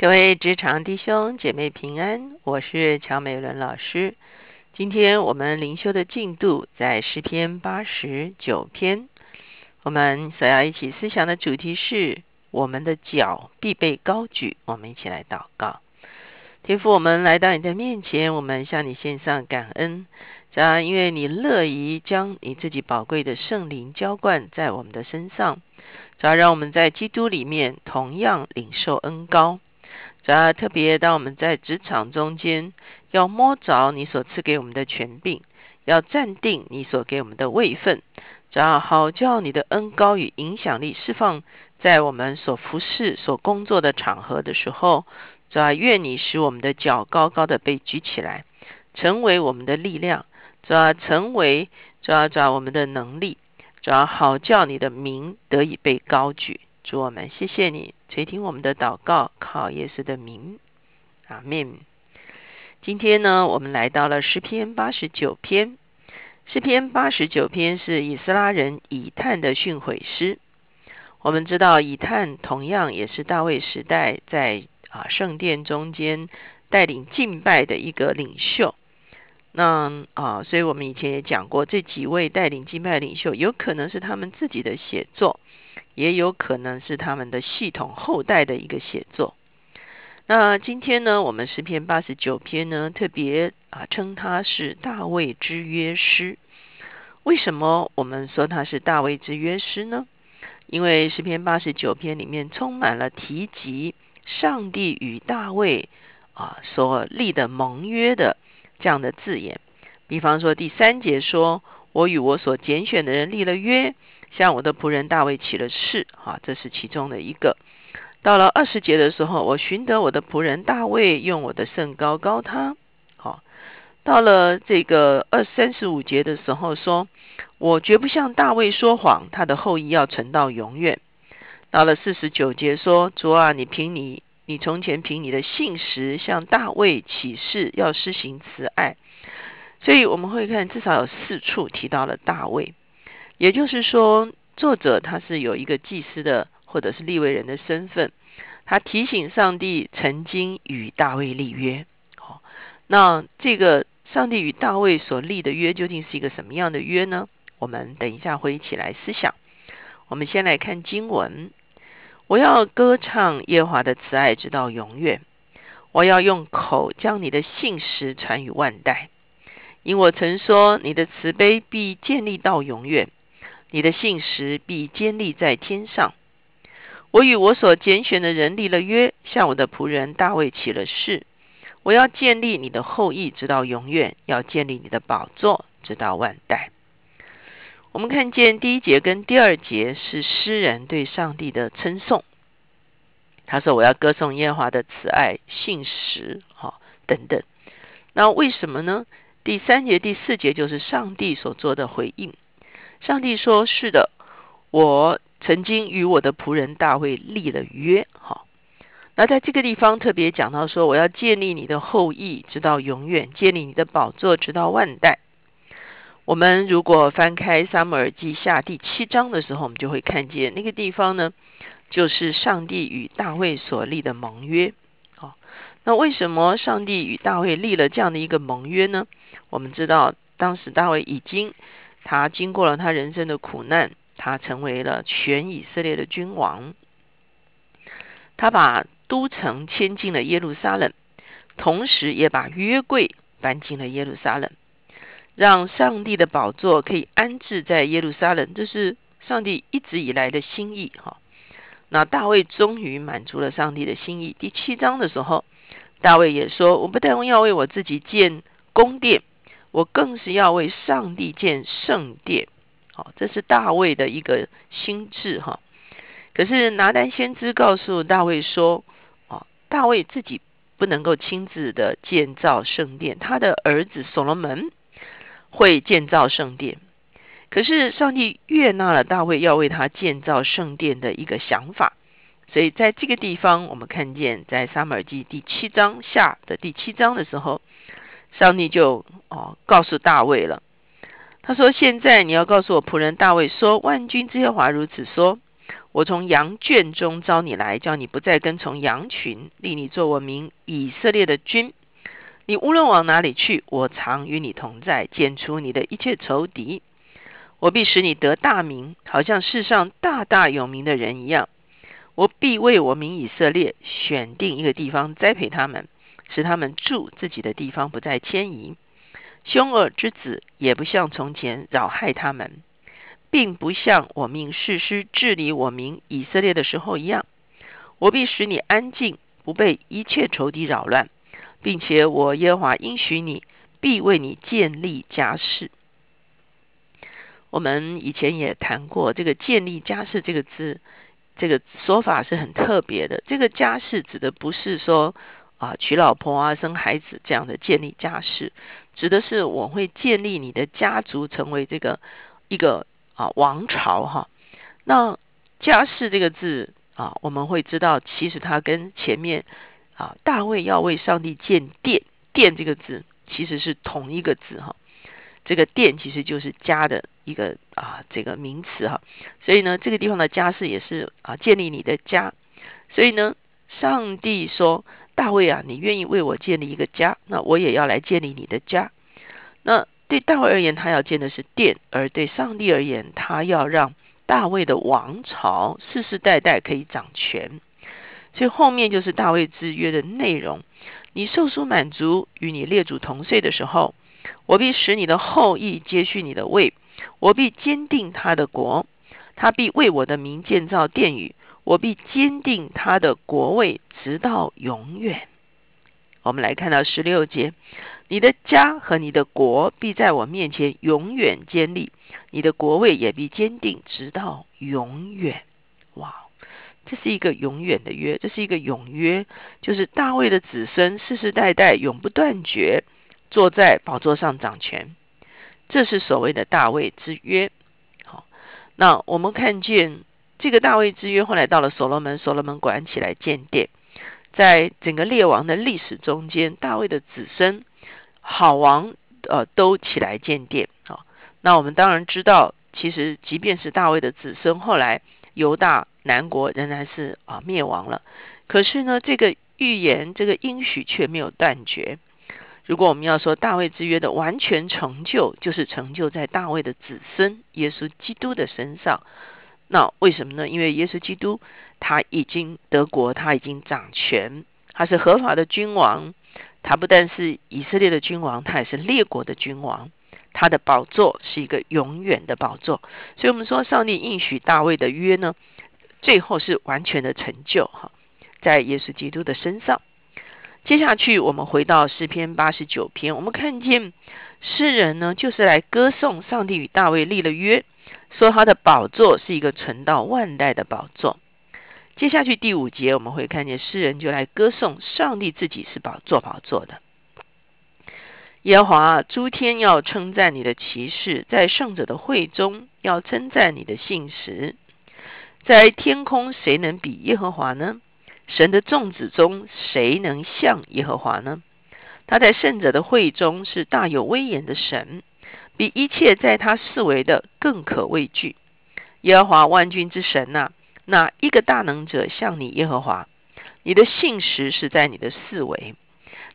各位职场弟兄姐妹平安，我是乔美伦老师。今天我们灵修的进度在诗篇八十九篇，我们所要一起思想的主题是我们的脚必被高举。我们一起来祷告，天父，我们来到你的面前，我们向你献上感恩，主要因为你乐意将你自己宝贵的圣灵浇灌在我们的身上，主要让我们在基督里面同样领受恩高。主要特别，当我们在职场中间，要摸着你所赐给我们的权柄，要暂定你所给我们的位分，主要好叫你的恩高与影响力释放在我们所服侍、所工作的场合的时候，主要愿你使我们的脚高高的被举起来，成为我们的力量，主要成为主要主要我们的能力，主要好叫你的名得以被高举。主我们谢谢你垂听我们的祷告，靠耶稣的名，阿门。今天呢，我们来到了诗篇八十九篇。诗篇八十九篇是以斯拉人以探的训诲诗。我们知道以探同样也是大卫时代在啊圣殿中间带领敬拜的一个领袖。那啊，所以我们以前也讲过，这几位带领敬拜领袖，有可能是他们自己的写作。也有可能是他们的系统后代的一个写作。那今天呢，我们诗篇八十九篇呢，特别啊称它是大卫之约诗。为什么我们说它是大卫之约诗呢？因为诗篇八十九篇里面充满了提及上帝与大卫啊所立的盟约的这样的字眼。比方说第三节说：“我与我所拣选的人立了约。”向我的仆人大卫起了誓，哈，这是其中的一个。到了二十节的时候，我寻得我的仆人大卫，用我的圣膏膏他。好，到了这个二三十五节的时候，说我绝不向大卫说谎，他的后裔要存到永远。到了四十九节，说主啊，你凭你，你从前凭你的信实向大卫起誓，要施行慈爱。所以我们会看，至少有四处提到了大卫。也就是说，作者他是有一个祭司的或者是立位人的身份，他提醒上帝曾经与大卫立约。好，那这个上帝与大卫所立的约究竟是一个什么样的约呢？我们等一下会一起来思想。我们先来看经文：我要歌唱耶华的慈爱直到永远，我要用口将你的信实传于万代，因我曾说你的慈悲必建立到永远。你的信实必坚立在天上。我与我所拣选的人立了约，向我的仆人大卫起了誓。我要建立你的后裔，直到永远；要建立你的宝座，直到万代。我们看见第一节跟第二节是诗人对上帝的称颂。他说：“我要歌颂耶和华的慈爱、信实，哈等等。”那为什么呢？第三节、第四节就是上帝所做的回应。上帝说：“是的，我曾经与我的仆人大卫立了约。好，那在这个地方特别讲到说，我要建立你的后裔直到永远，建立你的宝座直到万代。我们如果翻开撒母耳记下第七章的时候，我们就会看见那个地方呢，就是上帝与大卫所立的盟约。好，那为什么上帝与大卫立了这样的一个盟约呢？我们知道，当时大卫已经。他经过了他人生的苦难，他成为了全以色列的君王。他把都城迁进了耶路撒冷，同时也把约柜搬进了耶路撒冷，让上帝的宝座可以安置在耶路撒冷。这是上帝一直以来的心意。哈，那大卫终于满足了上帝的心意。第七章的时候，大卫也说：“我不但要为我自己建宫殿。”我更是要为上帝建圣殿，好，这是大卫的一个心智哈。可是拿单先知告诉大卫说，哦，大卫自己不能够亲自的建造圣殿，他的儿子所罗门会建造圣殿。可是上帝悦纳了大卫要为他建造圣殿的一个想法，所以在这个地方，我们看见在撒母耳记第七章下的第七章的时候。上帝就哦告诉大卫了，他说：“现在你要告诉我仆人大卫说，万军之耶华如此说：我从羊圈中招你来，叫你不再跟从羊群，立你做我名以色列的君。你无论往哪里去，我常与你同在，剪除你的一切仇敌。我必使你得大名，好像世上大大有名的人一样。我必为我名以色列选定一个地方栽培他们，使他们住自己的地方，不再迁移。凶恶之子也不像从前扰害他们。并不像我命世师治理我民以色列的时候一样，我必使你安静，不被一切仇敌扰乱，并且我耶和华应许你，必为你建立家室。我们以前也谈过，这个建立家室这个字，这个说法是很特别的。这个家室指的不是说啊娶老婆啊生孩子这样的建立家室，指的是我会建立你的家族成为这个一个。啊，王朝哈，那家世这个字啊，我们会知道，其实它跟前面啊，大卫要为上帝建殿，殿这个字其实是同一个字哈。这个殿其实就是家的一个啊这个名词哈。所以呢，这个地方的家世也是啊建立你的家。所以呢，上帝说大卫啊，你愿意为我建立一个家，那我也要来建立你的家。那对大卫而言，他要建的是殿；而对上帝而言，他要让大卫的王朝世世代代可以掌权。所以后面就是大卫之约的内容：你受书满足，与你列祖同岁的时候，我必使你的后裔接续你的位；我必坚定他的国，他必为我的名建造殿宇；我必坚定他的国位，直到永远。我们来看到十六节。你的家和你的国必在我面前永远坚立，你的国位也必坚定，直到永远。哇，这是一个永远的约，这是一个永约，就是大卫的子孙世世代代永不断绝，坐在宝座上掌权。这是所谓的大卫之约。好，那我们看见这个大卫之约，后来到了所罗门，所罗门管起来建殿，在整个列王的历史中间，大卫的子孙。好王呃都起来建殿啊，那我们当然知道，其实即便是大卫的子孙，后来犹大南国仍然是啊灭亡了。可是呢，这个预言这个应许却没有断绝。如果我们要说大卫之约的完全成就，就是成就在大卫的子孙耶稣基督的身上。那为什么呢？因为耶稣基督他已经得国，他已经掌权，他是合法的君王。他不但是以色列的君王，他也是列国的君王。他的宝座是一个永远的宝座，所以，我们说上帝应许大卫的约呢，最后是完全的成就哈，在耶稣基督的身上。接下去，我们回到诗篇八十九篇，我们看见诗人呢，就是来歌颂上帝与大卫立了约，说他的宝座是一个存到万代的宝座。接下去第五节，我们会看见诗人就来歌颂上帝自己是宝座宝座的。耶和华诸天要称赞你的骑士，在圣者的会中要称赞你的信实。在天空谁能比耶和华呢？神的众子中谁能像耶和华呢？他在圣者的会中是大有威严的神，比一切在他四围的更可畏惧。耶和华万军之神呐！那一个大能者像你耶和华，你的信实是在你的四围，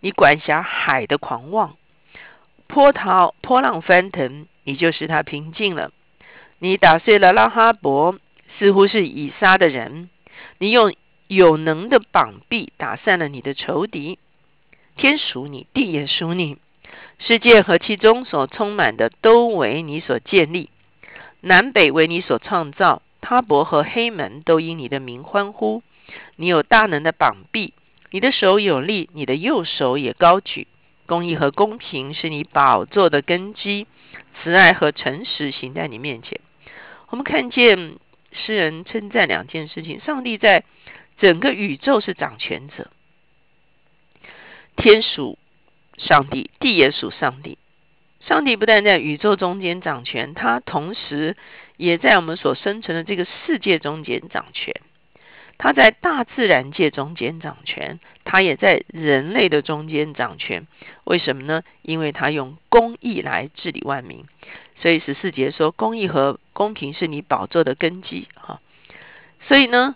你管辖海的狂妄，波涛波浪翻腾，你就使他平静了。你打碎了拉哈伯，似乎是以撒的人，你用有能的膀臂打散了你的仇敌。天属你，地也属你，世界和其中所充满的都为你所建立，南北为你所创造。他伯和黑门都因你的名欢呼。你有大能的膀臂，你的手有力，你的右手也高举。公义和公平是你宝座的根基，慈爱和诚实行在你面前。我们看见诗人称赞两件事情：上帝在整个宇宙是掌权者，天属上帝，地也属上帝。上帝不但在宇宙中间掌权，他同时也在我们所生存的这个世界中间掌权。他在大自然界中间掌权，他也在人类的中间掌权。为什么呢？因为他用公义来治理万民。所以十四节说，公义和公平是你宝座的根基。哈，所以呢，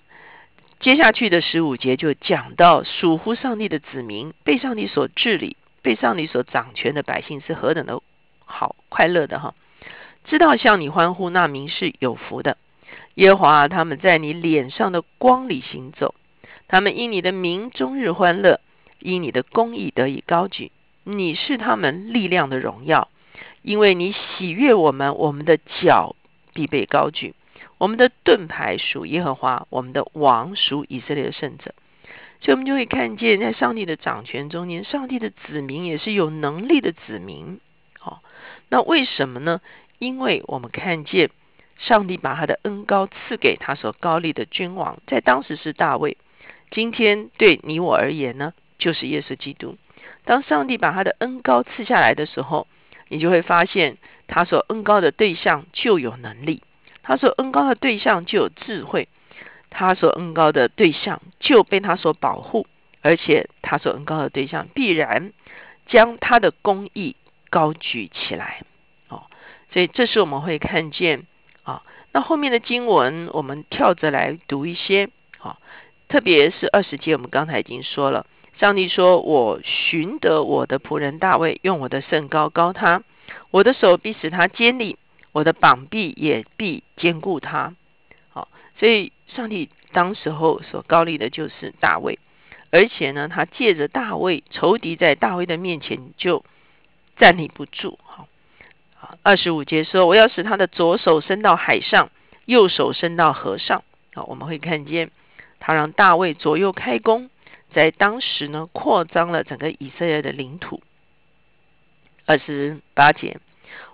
接下去的十五节就讲到属乎上帝的子民被上帝所治理、被上帝所掌权的百姓是何等的好快乐的哈！知道向你欢呼，那民是有福的。耶和华他们在你脸上的光里行走，他们因你的名终日欢乐，因你的公义得以高举。你是他们力量的荣耀，因为你喜悦我们，我们的脚必被高举。我们的盾牌属耶和华，我们的王属以色列的圣者。所以，我们就会看见，在上帝的掌权中间，上帝的子民也是有能力的子民。好，那为什么呢？因为我们看见上帝把他的恩高赐给他所高立的君王，在当时是大卫，今天对你我而言呢，就是耶稣基督。当上帝把他的恩高赐下来的时候，你就会发现，他所恩高的对象就有能力。他所恩高的对象就有智慧，他所恩高的对象就被他所保护，而且他所恩高的对象必然将他的公义高举起来。哦，所以这是我们会看见啊。那后面的经文我们跳着来读一些啊，特别是二十节，我们刚才已经说了，上帝说：“我寻得我的仆人大卫，用我的圣高高他，我的手必使他坚立。”我的膀臂也必坚固他，所以上帝当时候所高立的就是大卫，而且呢，他借着大卫，仇敌在大卫的面前就站立不住。好，二十五节说，我要使他的左手伸到海上，右手伸到河上。好，我们会看见他让大卫左右开弓，在当时呢，扩张了整个以色列的领土。二十八节。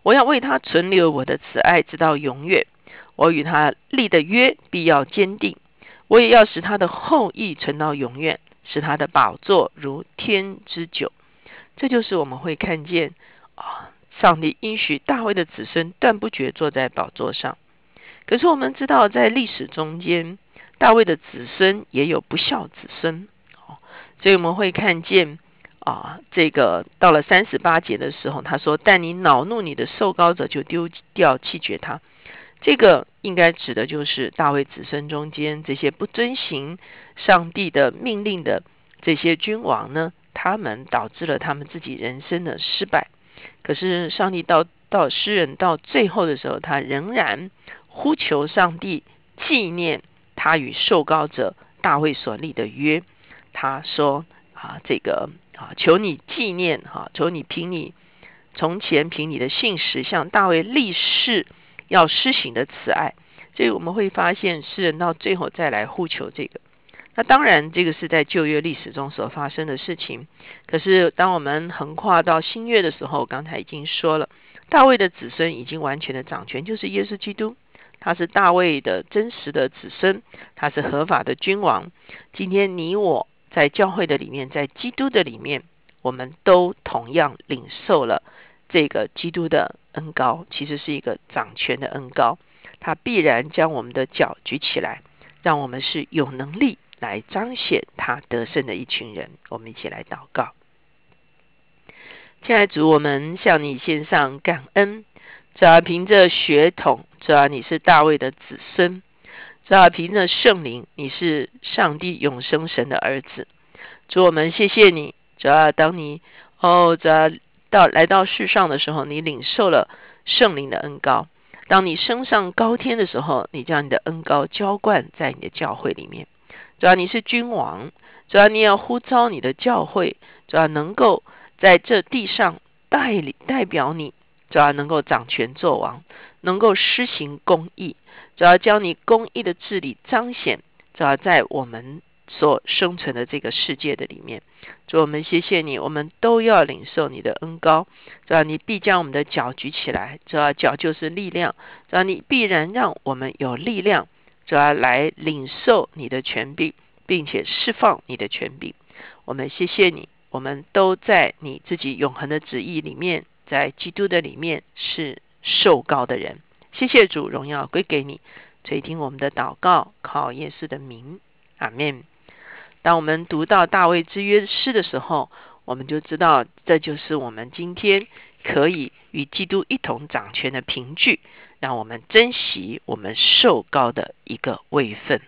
我要为他存留我的慈爱，直到永远。我与他立的约必要坚定。我也要使他的后裔存到永远，使他的宝座如天之久。这就是我们会看见啊，上帝应许大卫的子孙断不绝坐在宝座上。可是我们知道，在历史中间，大卫的子孙也有不孝子孙。哦所以我们会看见。啊，这个到了三十八节的时候，他说：“但你恼怒你的受膏者，就丢掉弃绝他。”这个应该指的就是大卫子孙中间这些不遵行上帝的命令的这些君王呢，他们导致了他们自己人生的失败。可是上帝到到诗人到最后的时候，他仍然呼求上帝纪念他与受膏者大卫所立的约。他说：“啊，这个。”啊，求你纪念哈，求你凭你从前凭你的信实向大卫立誓要施行的慈爱，所以我们会发现诗人到最后再来呼求这个。那当然，这个是在旧约历史中所发生的事情。可是当我们横跨到新约的时候，刚才已经说了，大卫的子孙已经完全的掌权，就是耶稣基督，他是大卫的真实的子孙，他是合法的君王。今天你我。在教会的里面，在基督的里面，我们都同样领受了这个基督的恩高，其实是一个掌权的恩高，他必然将我们的脚举起来，让我们是有能力来彰显他得胜的一群人。我们一起来祷告，亲爱的主，我们向你献上感恩，主要凭着血统，主要你是大卫的子孙。主要凭着圣灵，你是上帝永生神的儿子。主我们谢谢你。主要当你哦，主要到来到世上的时候，你领受了圣灵的恩高。当你升上高天的时候，你将你的恩高浇灌在你的教会里面。主要你是君王，主要你要呼召你的教会，主要能够在这地上代理代表你，主要能够掌权作王，能够施行公义。主要将你公义的治理彰显，主要在我们所生存的这个世界的里面。主，我们谢谢你，我们都要领受你的恩高。主要你必将我们的脚举起来，主要脚就是力量。主要你必然让我们有力量，主要来领受你的权柄，并且释放你的权柄。我们谢谢你，我们都在你自己永恒的旨意里面，在基督的里面是受高的人。谢谢主，荣耀归给你，垂听我们的祷告，靠耶稣的名，阿门。当我们读到大卫之约诗的时候，我们就知道这就是我们今天可以与基督一同掌权的凭据，让我们珍惜我们受高的一个位份。